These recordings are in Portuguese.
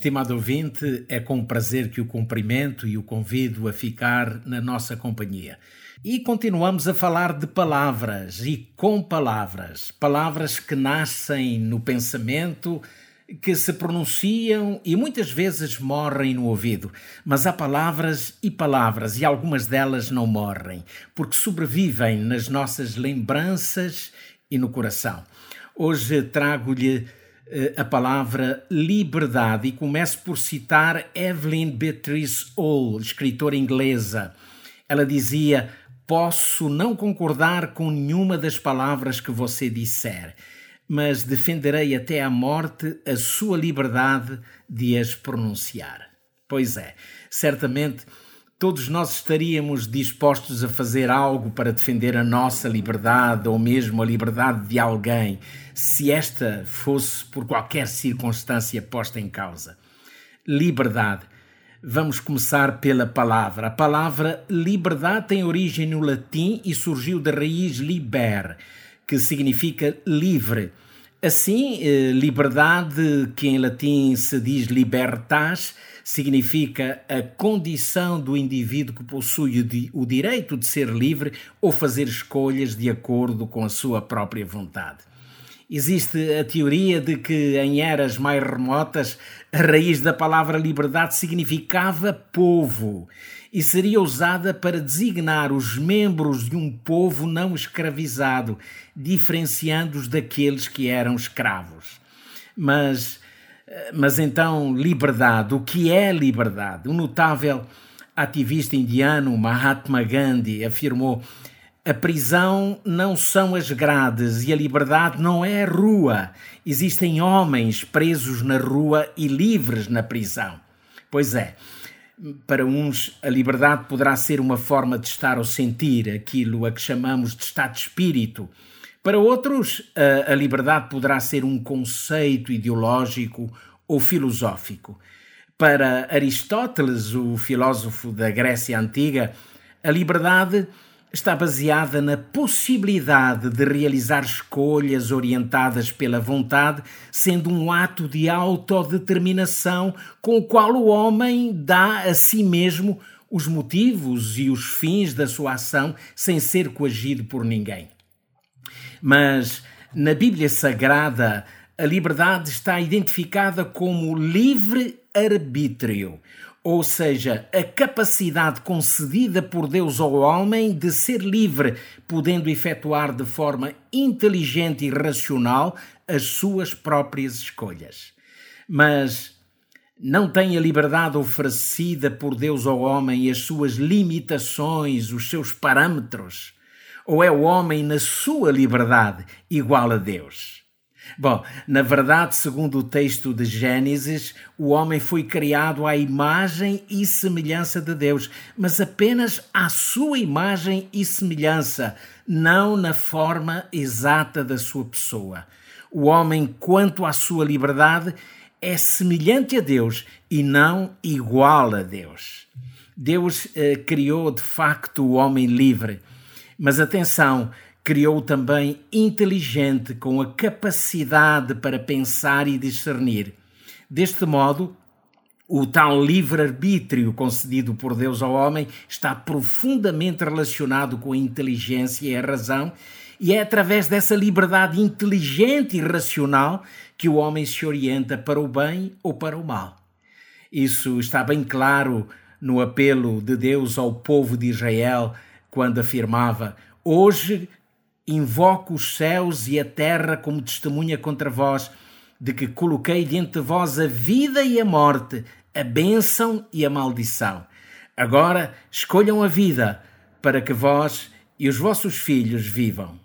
Estimado ouvinte, é com prazer que o cumprimento e o convido a ficar na nossa companhia. E continuamos a falar de palavras e com palavras. Palavras que nascem no pensamento, que se pronunciam e muitas vezes morrem no ouvido. Mas há palavras e palavras, e algumas delas não morrem, porque sobrevivem nas nossas lembranças e no coração. Hoje trago-lhe a palavra liberdade e começo por citar Evelyn Beatrice Hall, escritora inglesa. Ela dizia: Posso não concordar com nenhuma das palavras que você disser, mas defenderei até à morte a sua liberdade de as pronunciar. Pois é, certamente todos nós estaríamos dispostos a fazer algo para defender a nossa liberdade ou mesmo a liberdade de alguém, se esta fosse por qualquer circunstância posta em causa. Liberdade. Vamos começar pela palavra. A palavra liberdade tem origem no latim e surgiu da raiz liber, que significa livre. Assim, eh, liberdade, que em latim se diz libertas, significa a condição do indivíduo que possui o direito de ser livre ou fazer escolhas de acordo com a sua própria vontade. Existe a teoria de que em eras mais remotas a raiz da palavra liberdade significava povo e seria usada para designar os membros de um povo não escravizado, diferenciando-os daqueles que eram escravos. Mas mas então, liberdade. O que é liberdade? O notável ativista indiano Mahatma Gandhi afirmou: a prisão não são as grades e a liberdade não é a rua. Existem homens presos na rua e livres na prisão. Pois é, para uns a liberdade poderá ser uma forma de estar ou sentir, aquilo a que chamamos de estado de espírito para outros, a, liberdade poderá ser um conceito ideológico ou filosófico. Para Aristóteles, o filósofo da Grécia Antiga, a liberdade está baseada na possibilidade de realizar escolhas orientadas pela vontade, sendo um ato de autodeterminação com o qual o homem dá a si mesmo os motivos e os fins da sua ação sem ser coagido por ninguém. Mas na Bíblia Sagrada, a liberdade está identificada como livre arbítrio, ou seja, a capacidade concedida por Deus ao homem de ser livre, podendo efetuar de forma inteligente e racional as suas próprias escolhas. Mas não tem a liberdade oferecida por Deus ao homem as suas limitações, os seus parâmetros ou é o homem na sua liberdade igual a Deus? Bom, na verdade, segundo o texto de Gênesis, o homem foi criado à imagem e semelhança de Deus, mas apenas à sua imagem e semelhança, não na forma exata da sua pessoa. O homem, quanto à sua liberdade, é semelhante a Deus e não igual a Deus. Deus eh, criou de facto o homem livre mas atenção, criou também inteligente, com a capacidade para pensar e discernir. Deste modo, o tal livre-arbítrio concedido por Deus ao homem está profundamente relacionado com a inteligência e a razão, e é através dessa liberdade inteligente e racional que o homem se orienta para o bem ou para o mal. Isso está bem claro no apelo de Deus ao povo de Israel quando afirmava: Hoje invoco os céus e a terra como testemunha contra vós, de que coloquei diante de vós a vida e a morte, a bênção e a maldição. Agora escolham a vida, para que vós e os vossos filhos vivam.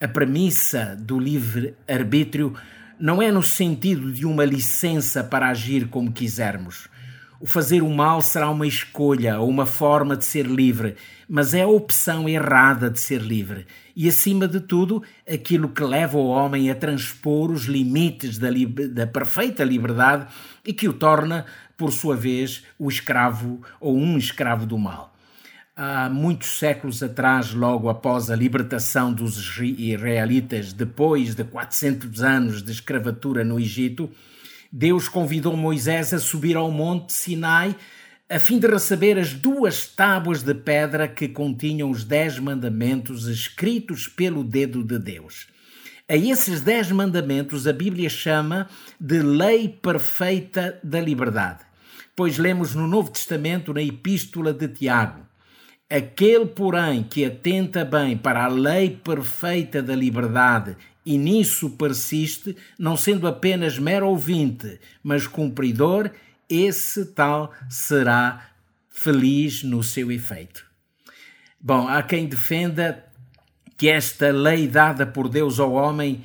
A premissa do livre-arbítrio não é no sentido de uma licença para agir como quisermos. O fazer o mal será uma escolha ou uma forma de ser livre, mas é a opção errada de ser livre. E, acima de tudo, aquilo que leva o homem a transpor os limites da, da perfeita liberdade e que o torna, por sua vez, o escravo ou um escravo do mal. Há muitos séculos atrás, logo após a libertação dos israelitas, depois de 400 anos de escravatura no Egito, Deus convidou Moisés a subir ao monte Sinai a fim de receber as duas tábuas de pedra que continham os dez mandamentos escritos pelo dedo de Deus. A esses dez mandamentos a Bíblia chama de lei perfeita da liberdade, pois lemos no Novo Testamento, na Epístola de Tiago, Aquele, porém, que atenta bem para a lei perfeita da liberdade e nisso persiste, não sendo apenas mero ouvinte, mas cumpridor, esse tal será feliz no seu efeito. Bom, há quem defenda que esta lei dada por Deus ao homem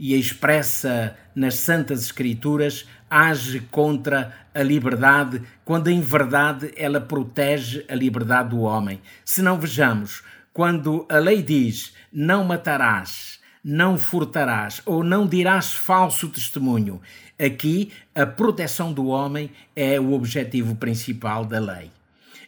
e expressa nas Santas Escrituras age contra a liberdade, quando em verdade ela protege a liberdade do homem. Se não vejamos, quando a lei diz não matarás, não furtarás ou não dirás falso testemunho. Aqui, a proteção do homem é o objetivo principal da lei.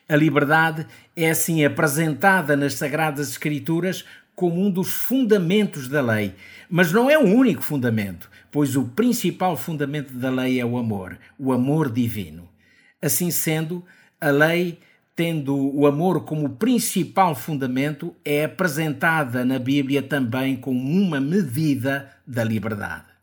A liberdade é assim apresentada nas Sagradas Escrituras como um dos fundamentos da lei, mas não é o único fundamento, pois o principal fundamento da lei é o amor, o amor divino. Assim sendo, a lei tendo o amor como principal fundamento, é apresentada na Bíblia também como uma medida da liberdade.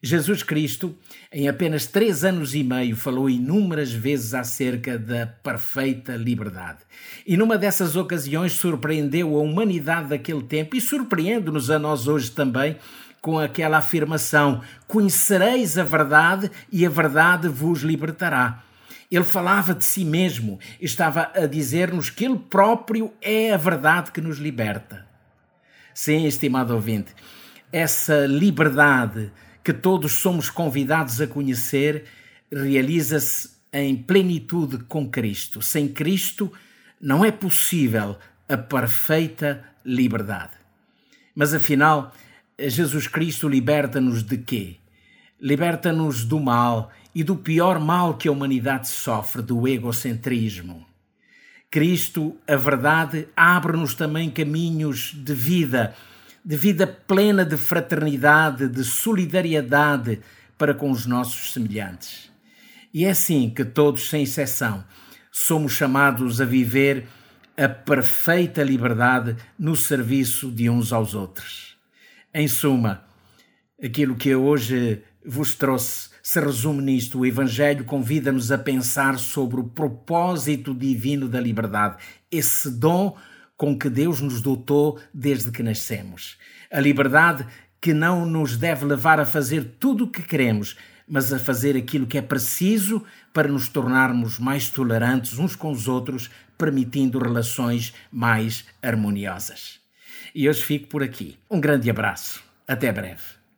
Jesus Cristo, em apenas três anos e meio, falou inúmeras vezes acerca da perfeita liberdade. E numa dessas ocasiões surpreendeu a humanidade daquele tempo e surpreende-nos a nós hoje também com aquela afirmação: Conhecereis a verdade e a verdade vos libertará. Ele falava de si mesmo, estava a dizer-nos que ele próprio é a verdade que nos liberta. Sim, estimado ouvinte, essa liberdade que todos somos convidados a conhecer realiza-se em plenitude com Cristo. Sem Cristo não é possível a perfeita liberdade. Mas afinal, Jesus Cristo liberta-nos de quê? Liberta-nos do mal e do pior mal que a humanidade sofre, do egocentrismo. Cristo, a verdade, abre-nos também caminhos de vida, de vida plena de fraternidade, de solidariedade para com os nossos semelhantes. E é assim que todos, sem exceção, somos chamados a viver a perfeita liberdade no serviço de uns aos outros. Em suma, aquilo que hoje vos trouxe se resume nisto. O Evangelho convida-nos a pensar sobre o propósito divino da liberdade, esse dom com que Deus nos dotou desde que nascemos. A liberdade que não nos deve levar a fazer tudo o que queremos, mas a fazer aquilo que é preciso para nos tornarmos mais tolerantes uns com os outros, permitindo relações mais harmoniosas. E hoje fico por aqui. Um grande abraço. Até breve